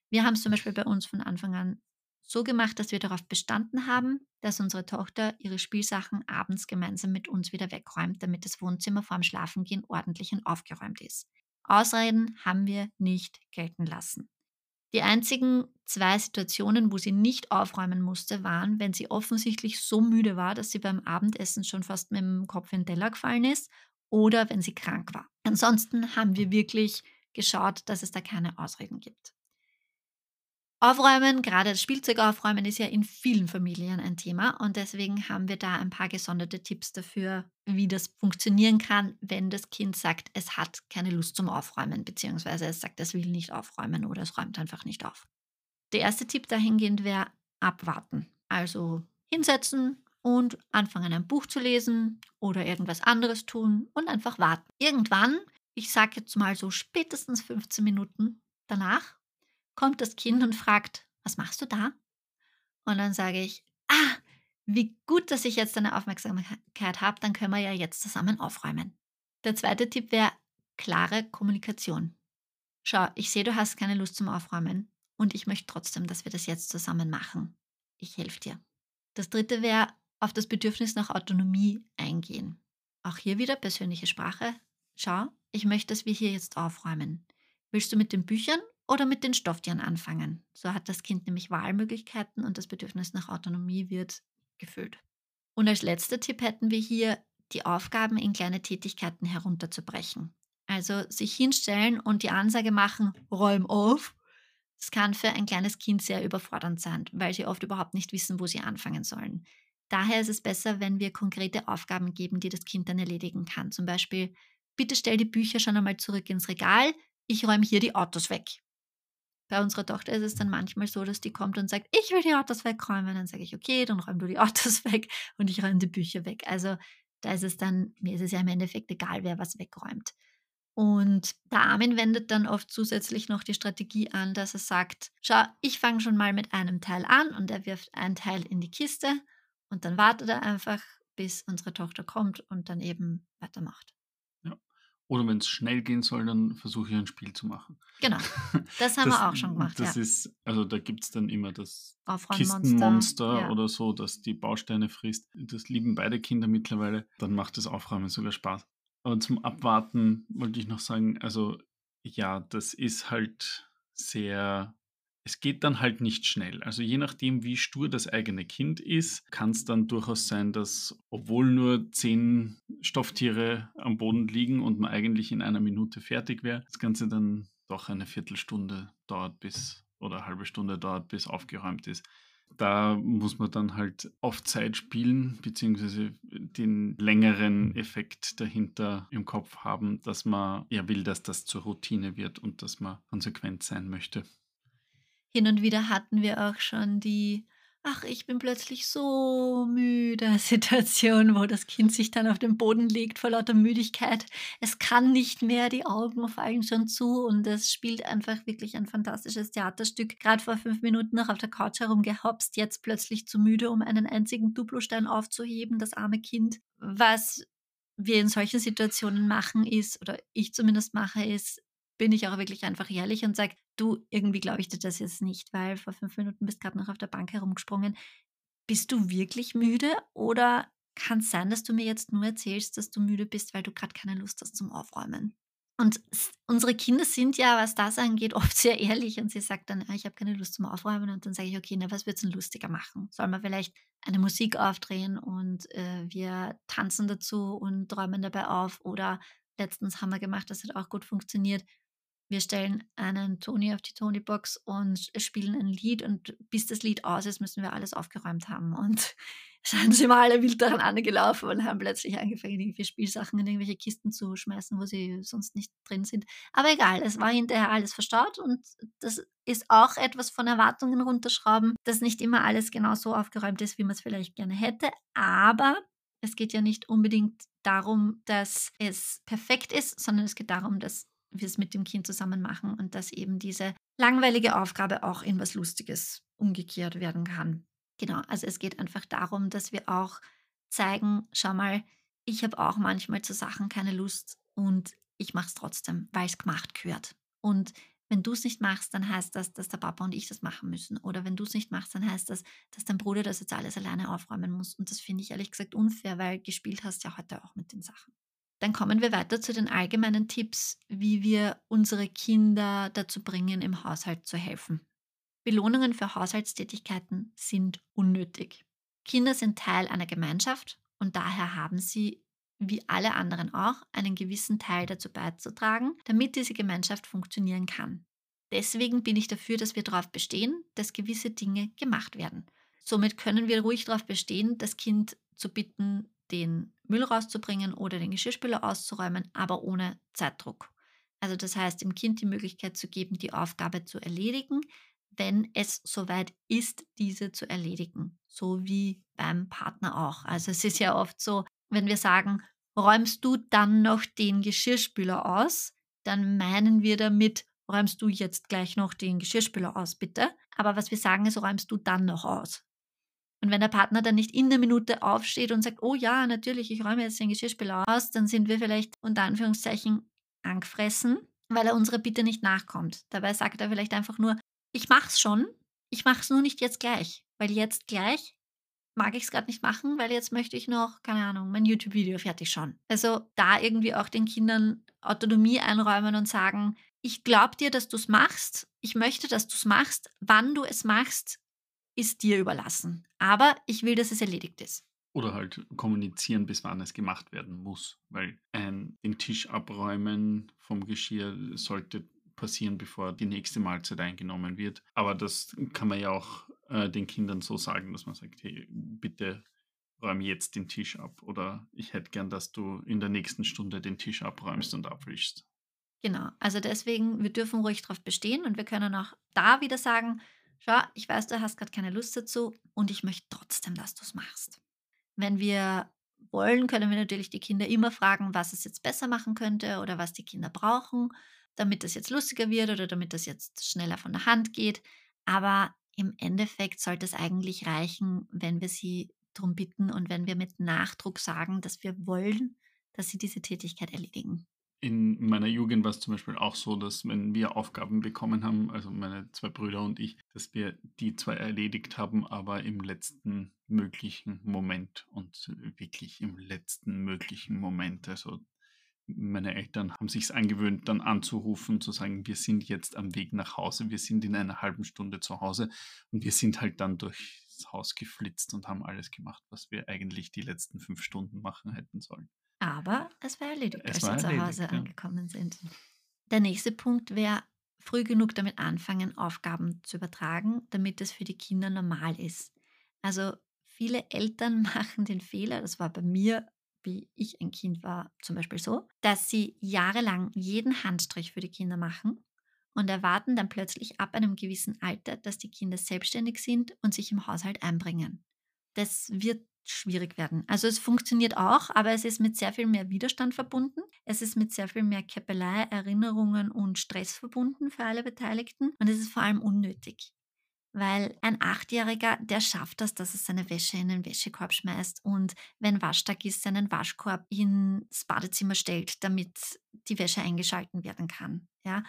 Speaker 1: Wir haben es zum Beispiel bei uns von Anfang an so gemacht, dass wir darauf bestanden haben, dass unsere Tochter ihre Spielsachen abends gemeinsam mit uns wieder wegräumt, damit das Wohnzimmer vorm Schlafengehen ordentlich und aufgeräumt ist. Ausreden haben wir nicht gelten lassen. Die einzigen zwei Situationen, wo sie nicht aufräumen musste, waren, wenn sie offensichtlich so müde war, dass sie beim Abendessen schon fast mit dem Kopf in den Teller gefallen ist oder wenn sie krank war. Ansonsten haben wir wirklich geschaut, dass es da keine Ausreden gibt. Aufräumen, gerade das Spielzeug aufräumen, ist ja in vielen Familien ein Thema und deswegen haben wir da ein paar gesonderte Tipps dafür, wie das funktionieren kann, wenn das Kind sagt, es hat keine Lust zum Aufräumen, beziehungsweise es sagt, es will nicht aufräumen oder es räumt einfach nicht auf. Der erste Tipp dahingehend wäre abwarten. Also hinsetzen und anfangen ein Buch zu lesen oder irgendwas anderes tun und einfach warten. Irgendwann, ich sage jetzt mal so spätestens 15 Minuten danach, kommt das Kind und fragt, was machst du da? Und dann sage ich, ah, wie gut, dass ich jetzt deine Aufmerksamkeit habe, dann können wir ja jetzt zusammen aufräumen. Der zweite Tipp wäre klare Kommunikation. Schau, ich sehe, du hast keine Lust zum Aufräumen und ich möchte trotzdem, dass wir das jetzt zusammen machen. Ich helfe dir. Das dritte wäre auf das Bedürfnis nach Autonomie eingehen. Auch hier wieder persönliche Sprache. Schau, ich möchte, dass wir hier jetzt aufräumen. Willst du mit den Büchern oder mit den Stofftieren anfangen. So hat das Kind nämlich Wahlmöglichkeiten und das Bedürfnis nach Autonomie wird gefüllt. Und als letzter Tipp hätten wir hier, die Aufgaben in kleine Tätigkeiten herunterzubrechen. Also sich hinstellen und die Ansage machen, räum auf. Das kann für ein kleines Kind sehr überfordernd sein, weil sie oft überhaupt nicht wissen, wo sie anfangen sollen. Daher ist es besser, wenn wir konkrete Aufgaben geben, die das Kind dann erledigen kann. Zum Beispiel, bitte stell die Bücher schon einmal zurück ins Regal, ich räume hier die Autos weg. Bei unserer Tochter ist es dann manchmal so, dass die kommt und sagt, ich will die Autos wegräumen. Dann sage ich, okay, dann räum du die Autos weg und ich räume die Bücher weg. Also da ist es dann, mir ist es ja im Endeffekt egal, wer was wegräumt. Und der Armin wendet dann oft zusätzlich noch die Strategie an, dass er sagt, schau, ich fange schon mal mit einem Teil an und er wirft ein Teil in die Kiste und dann wartet er einfach, bis unsere Tochter kommt und dann eben weitermacht.
Speaker 2: Oder wenn es schnell gehen soll, dann versuche ich ein Spiel zu machen.
Speaker 1: Genau. Das haben das, wir auch schon gemacht.
Speaker 2: Das
Speaker 1: ja.
Speaker 2: ist, also da gibt es dann immer das Kistenmonster ja. oder so, das die Bausteine frisst. Das lieben beide Kinder mittlerweile. Dann macht das Aufräumen sogar Spaß. Aber zum Abwarten wollte ich noch sagen, also ja, das ist halt sehr es geht dann halt nicht schnell. Also je nachdem, wie stur das eigene Kind ist, kann es dann durchaus sein, dass obwohl nur zehn Stofftiere am Boden liegen und man eigentlich in einer Minute fertig wäre, das Ganze dann doch eine Viertelstunde dauert bis oder eine halbe Stunde dauert, bis aufgeräumt ist. Da muss man dann halt auf Zeit spielen, beziehungsweise den längeren Effekt dahinter im Kopf haben, dass man ja will, dass das zur Routine wird und dass man konsequent sein möchte.
Speaker 1: Hin und wieder hatten wir auch schon die „Ach, ich bin plötzlich so müde“ Situation, wo das Kind sich dann auf den Boden legt vor lauter Müdigkeit. Es kann nicht mehr, die Augen fallen schon zu und es spielt einfach wirklich ein fantastisches Theaterstück. Gerade vor fünf Minuten noch auf der Couch herumgehopst, jetzt plötzlich zu müde, um einen einzigen Duplostein aufzuheben, das arme Kind. Was wir in solchen Situationen machen ist oder ich zumindest mache, ist bin ich auch wirklich einfach ehrlich und sage, du, irgendwie glaube ich dir das jetzt nicht, weil vor fünf Minuten bist gerade noch auf der Bank herumgesprungen. Bist du wirklich müde oder kann es sein, dass du mir jetzt nur erzählst, dass du müde bist, weil du gerade keine Lust hast zum Aufräumen? Und unsere Kinder sind ja, was das angeht, oft sehr ehrlich und sie sagt dann, ah, ich habe keine Lust zum Aufräumen und dann sage ich, okay, na, was wird es denn lustiger machen? Sollen wir vielleicht eine Musik aufdrehen und äh, wir tanzen dazu und räumen dabei auf oder letztens haben wir gemacht, das hat auch gut funktioniert, wir stellen einen Toni auf die Tony-Box und spielen ein Lied und bis das Lied aus ist, müssen wir alles aufgeräumt haben. Und dann sind wir alle wild daran angelaufen und haben plötzlich angefangen, irgendwelche Spielsachen in irgendwelche Kisten zu schmeißen, wo sie sonst nicht drin sind. Aber egal, es war hinterher alles verstaut und das ist auch etwas von Erwartungen runterschrauben, dass nicht immer alles genau so aufgeräumt ist, wie man es vielleicht gerne hätte. Aber es geht ja nicht unbedingt darum, dass es perfekt ist, sondern es geht darum, dass wir es mit dem Kind zusammen machen und dass eben diese langweilige Aufgabe auch in was Lustiges umgekehrt werden kann. Genau, also es geht einfach darum, dass wir auch zeigen, schau mal, ich habe auch manchmal zu Sachen keine Lust und ich mache es trotzdem, weil es gemacht gehört. Und wenn du es nicht machst, dann heißt das, dass der Papa und ich das machen müssen. Oder wenn du es nicht machst, dann heißt das, dass dein Bruder das jetzt alles alleine aufräumen muss. Und das finde ich ehrlich gesagt unfair, weil gespielt hast ja heute auch mit den Sachen. Dann kommen wir weiter zu den allgemeinen Tipps, wie wir unsere Kinder dazu bringen, im Haushalt zu helfen. Belohnungen für Haushaltstätigkeiten sind unnötig. Kinder sind Teil einer Gemeinschaft und daher haben sie wie alle anderen auch, einen gewissen Teil dazu beizutragen, damit diese Gemeinschaft funktionieren kann. Deswegen bin ich dafür, dass wir darauf bestehen, dass gewisse Dinge gemacht werden. Somit können wir ruhig darauf bestehen, das Kind zu bitten, den Müll rauszubringen oder den Geschirrspüler auszuräumen, aber ohne Zeitdruck. Also das heißt, dem Kind die Möglichkeit zu geben, die Aufgabe zu erledigen, wenn es soweit ist, diese zu erledigen. So wie beim Partner auch. Also es ist ja oft so, wenn wir sagen, räumst du dann noch den Geschirrspüler aus, dann meinen wir damit, räumst du jetzt gleich noch den Geschirrspüler aus, bitte. Aber was wir sagen ist, räumst du dann noch aus. Und wenn der Partner dann nicht in der Minute aufsteht und sagt, oh ja, natürlich, ich räume jetzt den Geschirrspüler aus, dann sind wir vielleicht unter Anführungszeichen angefressen, weil er unserer Bitte nicht nachkommt. Dabei sagt er vielleicht einfach nur, ich mach's schon, ich mach's nur nicht jetzt gleich, weil jetzt gleich mag ich es gerade nicht machen, weil jetzt möchte ich noch, keine Ahnung, mein YouTube-Video fertig schauen. Also da irgendwie auch den Kindern Autonomie einräumen und sagen, ich glaube dir, dass du es machst, ich möchte, dass du es machst, wann du es machst, ist dir überlassen. Aber ich will, dass es erledigt ist.
Speaker 2: Oder halt kommunizieren, bis wann es gemacht werden muss. Weil ein, den Tisch abräumen vom Geschirr sollte passieren, bevor die nächste Mahlzeit eingenommen wird. Aber das kann man ja auch äh, den Kindern so sagen, dass man sagt, hey, bitte räum jetzt den Tisch ab. Oder ich hätte gern, dass du in der nächsten Stunde den Tisch abräumst und abwischst.
Speaker 1: Genau, also deswegen, wir dürfen ruhig darauf bestehen und wir können auch da wieder sagen, schau, ich weiß, du hast gerade keine Lust dazu und ich möchte trotzdem, dass du es machst. Wenn wir wollen, können wir natürlich die Kinder immer fragen, was es jetzt besser machen könnte oder was die Kinder brauchen, damit das jetzt lustiger wird oder damit das jetzt schneller von der Hand geht. Aber im Endeffekt sollte es eigentlich reichen, wenn wir sie darum bitten und wenn wir mit Nachdruck sagen, dass wir wollen, dass sie diese Tätigkeit erledigen
Speaker 2: in meiner Jugend war es zum Beispiel auch so, dass wenn wir Aufgaben bekommen haben, also meine zwei Brüder und ich, dass wir die zwar erledigt haben, aber im letzten möglichen Moment und wirklich im letzten möglichen Moment. Also meine Eltern haben sich angewöhnt, dann anzurufen, zu sagen, wir sind jetzt am Weg nach Hause, wir sind in einer halben Stunde zu Hause und wir sind halt dann durchs Haus geflitzt und haben alles gemacht, was wir eigentlich die letzten fünf Stunden machen hätten sollen.
Speaker 1: Aber es war erledigt,
Speaker 2: Es
Speaker 1: als
Speaker 2: war
Speaker 1: sie zu Hause
Speaker 2: ja.
Speaker 1: angekommen sind. Der nächste Punkt wäre, früh genug damit anfangen, Aufgaben zu übertragen, damit es für die Kinder normal ist. Also viele Eltern machen den Fehler, das war bei mir, wie ich ein Kind war, zum Beispiel so, dass sie jahrelang jeden Handstrich für die Kinder machen und erwarten dann plötzlich ab einem gewissen Alter, dass die Kinder selbstständig sind und sich im Haushalt einbringen. Das wird schwierig werden. Also es funktioniert auch, aber es ist mit sehr viel mehr Widerstand verbunden. Es ist mit sehr viel mehr Käppelei, Erinnerungen und Stress verbunden für alle Beteiligten und es ist vor allem unnötig. Weil ein Achtjähriger, der schafft das, dass er seine Wäsche in den Wäschekorb schmeißt und wenn Waschtag ist, seinen Waschkorb ins Badezimmer stellt, damit die Wäsche eingeschalten werden kann. Ja?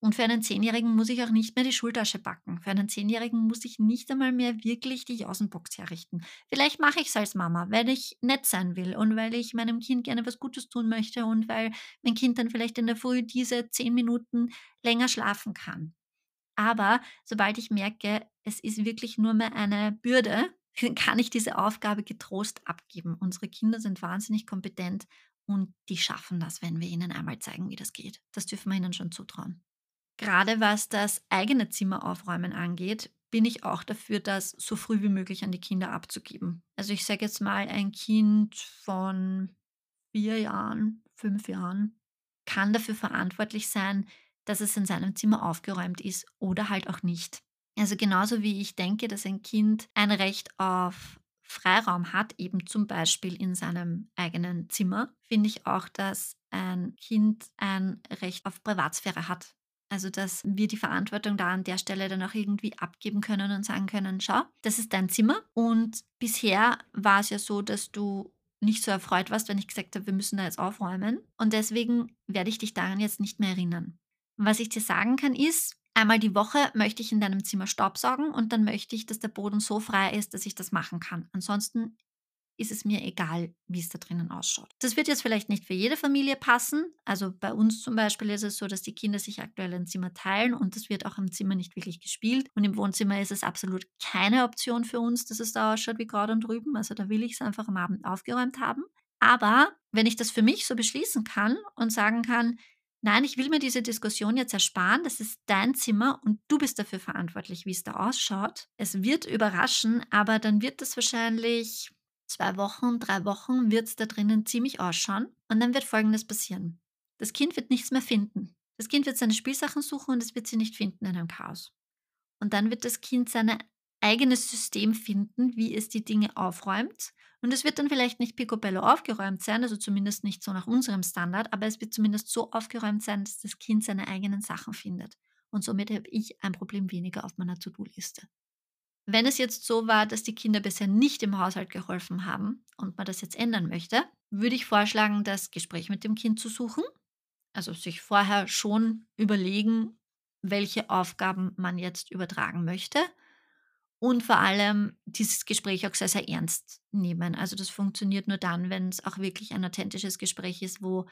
Speaker 1: Und für einen Zehnjährigen muss ich auch nicht mehr die Schultasche backen. Für einen Zehnjährigen muss ich nicht einmal mehr wirklich die Jausenbox herrichten. Vielleicht mache ich es als Mama, weil ich nett sein will und weil ich meinem Kind gerne was Gutes tun möchte und weil mein Kind dann vielleicht in der Früh diese zehn Minuten länger schlafen kann. Aber sobald ich merke, es ist wirklich nur mehr eine Bürde, kann ich diese Aufgabe getrost abgeben. Unsere Kinder sind wahnsinnig kompetent und die schaffen das, wenn wir ihnen einmal zeigen, wie das geht. Das dürfen wir ihnen schon zutrauen. Gerade was das eigene Zimmer aufräumen angeht, bin ich auch dafür, das so früh wie möglich an die Kinder abzugeben. Also ich sage jetzt mal, ein Kind von vier Jahren, fünf Jahren kann dafür verantwortlich sein, dass es in seinem Zimmer aufgeräumt ist oder halt auch nicht. Also genauso wie ich denke, dass ein Kind ein Recht auf Freiraum hat, eben zum Beispiel in seinem eigenen Zimmer, finde ich auch, dass ein Kind ein Recht auf Privatsphäre hat. Also, dass wir die Verantwortung da an der Stelle dann auch irgendwie abgeben können und sagen können, schau, das ist dein Zimmer. Und bisher war es ja so, dass du nicht so erfreut warst, wenn ich gesagt habe, wir müssen da jetzt aufräumen. Und deswegen werde ich dich daran jetzt nicht mehr erinnern. Was ich dir sagen kann, ist, einmal die Woche möchte ich in deinem Zimmer Staubsaugen und dann möchte ich, dass der Boden so frei ist, dass ich das machen kann. Ansonsten ist es mir egal, wie es da drinnen ausschaut. Das wird jetzt vielleicht nicht für jede Familie passen. Also bei uns zum Beispiel ist es so, dass die Kinder sich aktuell ein Zimmer teilen und das wird auch im Zimmer nicht wirklich gespielt. Und im Wohnzimmer ist es absolut keine Option für uns, dass es da ausschaut wie Kraut und Rüben. Also da will ich es einfach am Abend aufgeräumt haben. Aber wenn ich das für mich so beschließen kann und sagen kann, nein, ich will mir diese Diskussion jetzt ersparen, das ist dein Zimmer und du bist dafür verantwortlich, wie es da ausschaut. Es wird überraschen, aber dann wird es wahrscheinlich zwei Wochen, drei Wochen wird es da drinnen ziemlich ausschauen und dann wird Folgendes passieren. Das Kind wird nichts mehr finden. Das Kind wird seine Spielsachen suchen und es wird sie nicht finden in einem Chaos. Und dann wird das Kind sein eigenes System finden, wie es die Dinge aufräumt. Und es wird dann vielleicht nicht picobello aufgeräumt sein, also zumindest nicht so nach unserem Standard, aber es wird zumindest so aufgeräumt sein, dass das Kind seine eigenen Sachen findet. Und somit habe ich ein Problem weniger auf meiner To-Do-Liste. Wenn es jetzt so war, dass die Kinder bisher nicht im Haushalt geholfen haben und man das jetzt ändern möchte, würde ich vorschlagen, das Gespräch mit dem Kind zu suchen. Also sich vorher schon überlegen, welche Aufgaben man jetzt übertragen möchte. Und vor allem dieses Gespräch auch sehr, sehr ernst nehmen. Also das funktioniert nur dann, wenn es auch wirklich ein authentisches Gespräch ist, wo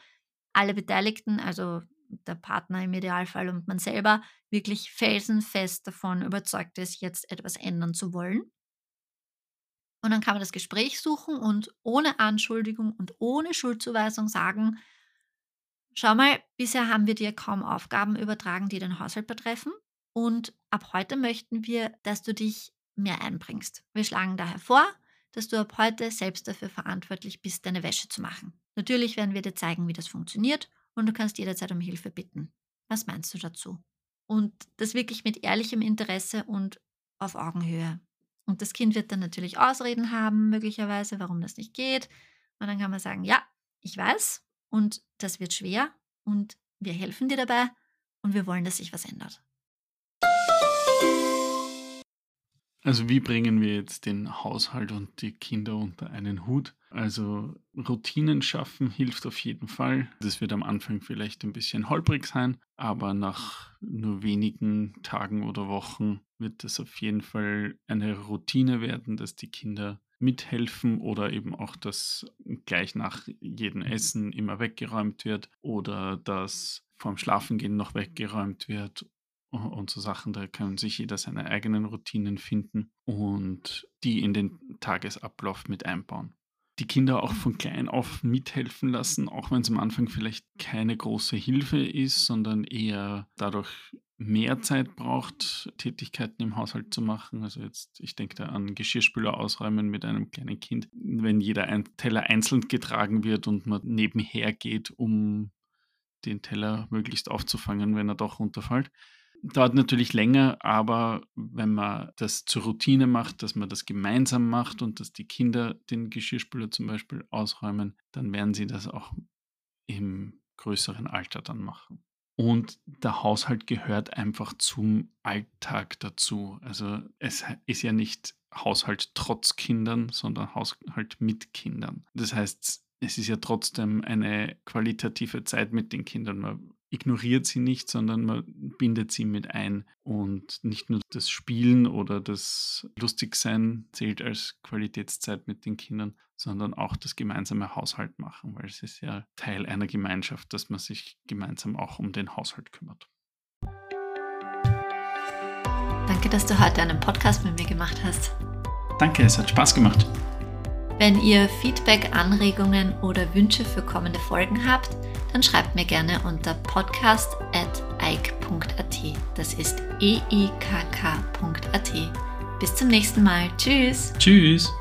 Speaker 1: alle Beteiligten, also der Partner im Idealfall und man selber wirklich felsenfest davon überzeugt ist, jetzt etwas ändern zu wollen. Und dann kann man das Gespräch suchen und ohne Anschuldigung und ohne Schuldzuweisung sagen, schau mal, bisher haben wir dir kaum Aufgaben übertragen, die den Haushalt betreffen. Und ab heute möchten wir, dass du dich mehr einbringst. Wir schlagen daher vor, dass du ab heute selbst dafür verantwortlich bist, deine Wäsche zu machen. Natürlich werden wir dir zeigen, wie das funktioniert und du kannst jederzeit um Hilfe bitten. Was meinst du dazu? Und das wirklich mit ehrlichem Interesse und auf Augenhöhe. Und das Kind wird dann natürlich Ausreden haben, möglicherweise, warum das nicht geht. Und dann kann man sagen, ja, ich weiß und das wird schwer und wir helfen dir dabei und wir wollen, dass sich was ändert.
Speaker 2: Also wie bringen wir jetzt den Haushalt und die Kinder unter einen Hut? Also Routinen schaffen hilft auf jeden Fall. Das wird am Anfang vielleicht ein bisschen holprig sein, aber nach nur wenigen Tagen oder Wochen wird es auf jeden Fall eine Routine werden, dass die Kinder mithelfen oder eben auch, dass gleich nach jedem Essen immer weggeräumt wird oder dass vorm Schlafengehen noch weggeräumt wird und so Sachen. Da kann sich jeder seine eigenen Routinen finden und die in den Tagesablauf mit einbauen die Kinder auch von klein auf mithelfen lassen, auch wenn es am Anfang vielleicht keine große Hilfe ist, sondern eher dadurch mehr Zeit braucht, Tätigkeiten im Haushalt zu machen. Also jetzt, ich denke da an Geschirrspüler ausräumen mit einem kleinen Kind. Wenn jeder ein Teller einzeln getragen wird und man nebenher geht, um den Teller möglichst aufzufangen, wenn er doch runterfällt, Dauert natürlich länger, aber wenn man das zur Routine macht, dass man das gemeinsam macht und dass die Kinder den Geschirrspüler zum Beispiel ausräumen, dann werden sie das auch im größeren Alter dann machen. Und der Haushalt gehört einfach zum Alltag dazu. Also es ist ja nicht Haushalt trotz Kindern, sondern Haushalt mit Kindern. Das heißt, es ist ja trotzdem eine qualitative Zeit mit den Kindern. Man ignoriert sie nicht, sondern man bindet sie mit ein. Und nicht nur das Spielen oder das Lustigsein zählt als Qualitätszeit mit den Kindern, sondern auch das gemeinsame Haushalt machen, weil es ist ja Teil einer Gemeinschaft, dass man sich gemeinsam auch um den Haushalt kümmert.
Speaker 1: Danke, dass du heute einen Podcast mit mir gemacht hast.
Speaker 2: Danke, es hat Spaß gemacht.
Speaker 1: Wenn ihr Feedback, Anregungen oder Wünsche für kommende Folgen habt, dann schreibt mir gerne unter podcast.eik.at. Das ist eikk.at. Bis zum nächsten Mal. Tschüss.
Speaker 2: Tschüss.